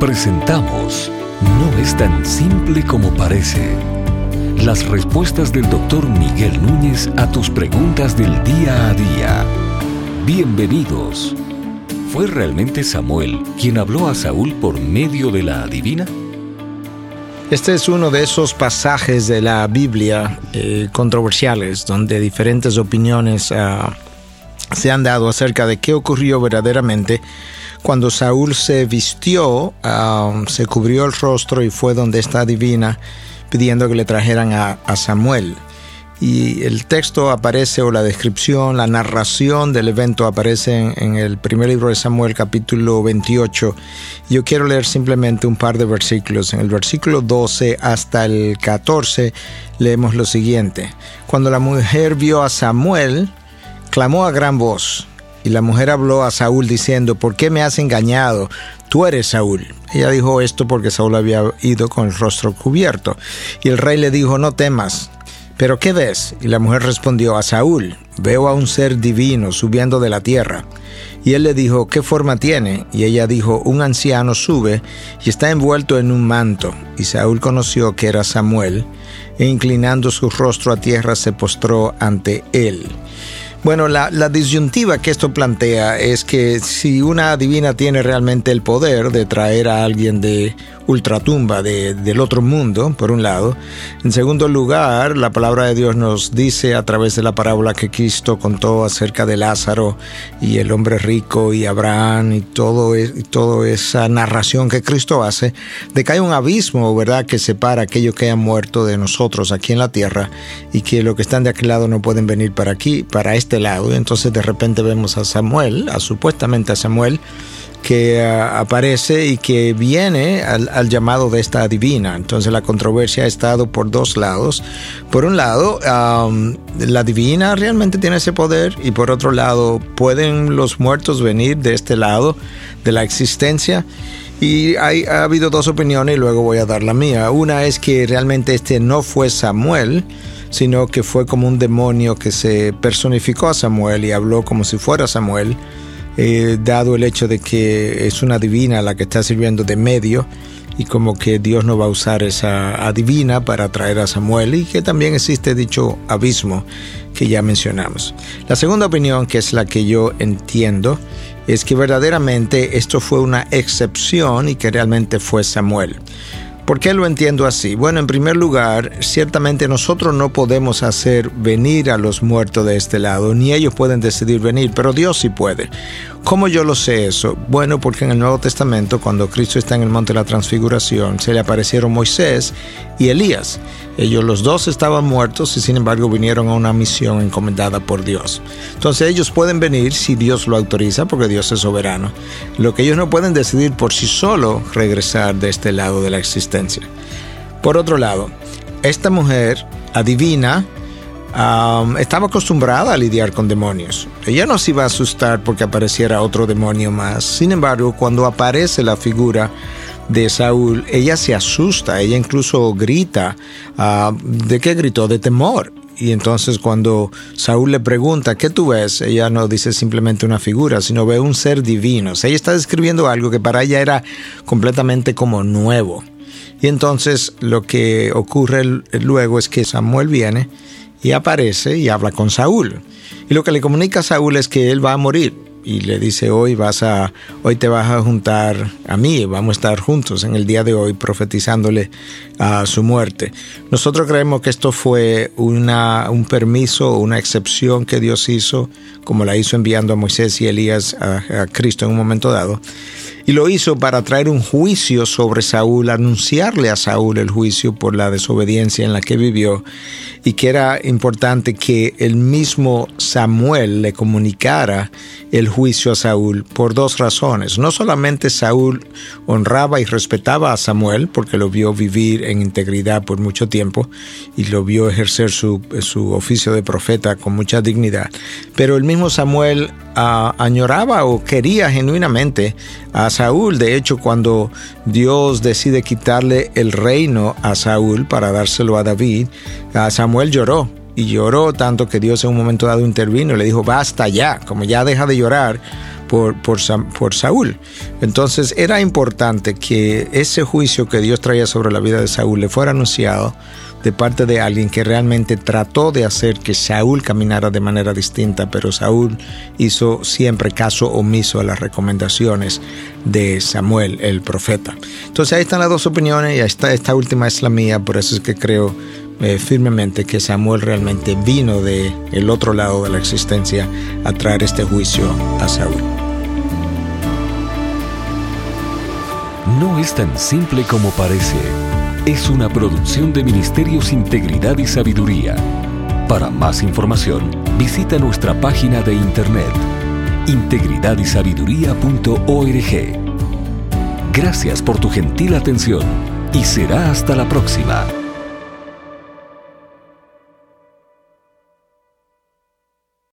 Presentamos No es tan simple como parece. Las respuestas del doctor Miguel Núñez a tus preguntas del día a día. Bienvenidos. ¿Fue realmente Samuel quien habló a Saúl por medio de la adivina? Este es uno de esos pasajes de la Biblia eh, controversiales donde diferentes opiniones ah, se han dado acerca de qué ocurrió verdaderamente cuando Saúl se vistió, ah, se cubrió el rostro y fue donde está divina pidiendo que le trajeran a, Samuel. Y el texto aparece, o la descripción, la narración del evento aparece en, el primer libro de Samuel, capítulo 28. Yo quiero leer simplemente un par de versículos. En el versículo 12 hasta el 14 leemos lo siguiente. Cuando la mujer vio a Samuel, clamó a gran voz y la mujer habló a Saúl diciendo, ¿por qué me has engañado? Tú eres Saúl. Ella dijo esto porque Saúl había ido con el rostro cubierto. Y el rey le dijo, no temas. ¿Pero qué ves? Y la mujer respondió a Saúl, veo a un ser divino subiendo de la tierra. Y él le dijo, ¿qué forma tiene? Y ella dijo, un anciano sube y está envuelto en un manto. Y Saúl conoció que era Samuel, e inclinando su rostro a tierra se postró ante él. Bueno, la, disyuntiva que esto plantea es que si una divina tiene realmente el poder de traer a alguien de ultratumba de, del otro mundo, por un lado. En segundo lugar, la palabra de Dios nos dice a través de la parábola que Cristo contó acerca de Lázaro y el hombre rico y Abraham y todo e, y toda esa narración que Cristo hace, de que hay un abismo, ¿verdad?, que separa a aquellos que han muerto de nosotros aquí en la tierra y que los que están de aquel lado no pueden venir para aquí, para este lado. Entonces de repente vemos a Samuel, a supuestamente a Samuel, que ah, aparece y que viene al, llamado de esta divina. Entonces la controversia ha estado por dos lados. Por un lado, la divina realmente tiene ese poder y por otro lado, ¿pueden los muertos venir de este lado de la existencia? Y hay, ha habido dos opiniones y luego voy a dar la mía. Una es que realmente este no fue Samuel, sino que fue como un demonio que se personificó a Samuel y habló como si fuera Samuel eh, dado el hecho de que es una divina la que está sirviendo de medio y como que Dios no va a usar esa adivina para traer a Samuel y que también existe dicho abismo que ya mencionamos. La segunda opinión, que es la que yo entiendo, es que verdaderamente esto fue una excepción y que realmente fue Samuel. ¿Por qué lo entiendo así? Bueno, en primer lugar, ciertamente nosotros no podemos hacer venir a los muertos de este lado, ni ellos pueden decidir venir, pero Dios sí puede. ¿Cómo yo lo sé eso? Bueno, porque en el Nuevo Testamento, cuando Cristo está en el monte de la transfiguración, se le aparecieron Moisés y Elías. Ellos los dos estaban muertos y sin embargo vinieron a una misión encomendada por Dios. Entonces ellos pueden venir si Dios lo autoriza, porque Dios es soberano. Lo que ellos no pueden decidir por sí solo regresar de este lado de la existencia. Por otro lado, esta mujer adivina estaba acostumbrada a lidiar con demonios. Ella no se iba a asustar porque apareciera otro demonio más. Sin embargo, cuando aparece la figura de Saúl, ella se asusta, ella incluso grita. ¿De qué gritó? De temor. Y entonces cuando Saúl le pregunta, ¿qué tú ves? Ella no dice simplemente una figura, sino ve un ser divino. ella está describiendo algo que para ella era completamente como nuevo. Y entonces lo que ocurre luego es que Samuel viene y aparece y habla con Saúl. Y lo que le comunica a Saúl es que él va a morir y le dice hoy vas a hoy te vas a juntar a mí, vamos a estar juntos en el día de hoy profetizándole a su muerte. Nosotros creemos que esto fue una, un permiso, una excepción que Dios hizo, como la hizo enviando a Moisés y Elías a, a Cristo en un momento dado. Y lo hizo para traer un juicio sobre Saúl, anunciarle a Saúl el juicio por la desobediencia en la que vivió y que era importante que el mismo Samuel le comunicara el juicio a Saúl por dos razones. No solamente Saúl honraba y respetaba a Samuel porque lo vio vivir en integridad por mucho tiempo y lo vio ejercer su, su oficio de profeta con mucha dignidad, pero el mismo Samuel ah, añoraba o quería genuinamente a Saúl. De hecho, cuando Dios decide quitarle el reino a Saúl para dárselo a David, a Samuel lloró y lloró tanto que Dios en un momento dado intervino y le dijo, basta ya, como ya deja de llorar, por, por, Saúl. Entonces era importante que ese juicio que Dios traía sobre la vida de Saúl le fuera anunciado de parte de alguien que realmente trató de hacer que Saúl caminara de manera distinta, pero Saúl hizo siempre caso omiso a las recomendaciones de Samuel, el profeta. Entonces ahí están las dos opiniones y esta, esta última es la mía, por eso es que creo eh, firmemente que Samuel realmente vino de el otro lado de la existencia a traer este juicio a Saúl. No es tan simple como parece es una producción de Ministerios Integridad y Sabiduría. Para más información, visita nuestra página de internet integridadysabiduría.org. Gracias por tu gentil atención y será hasta la próxima.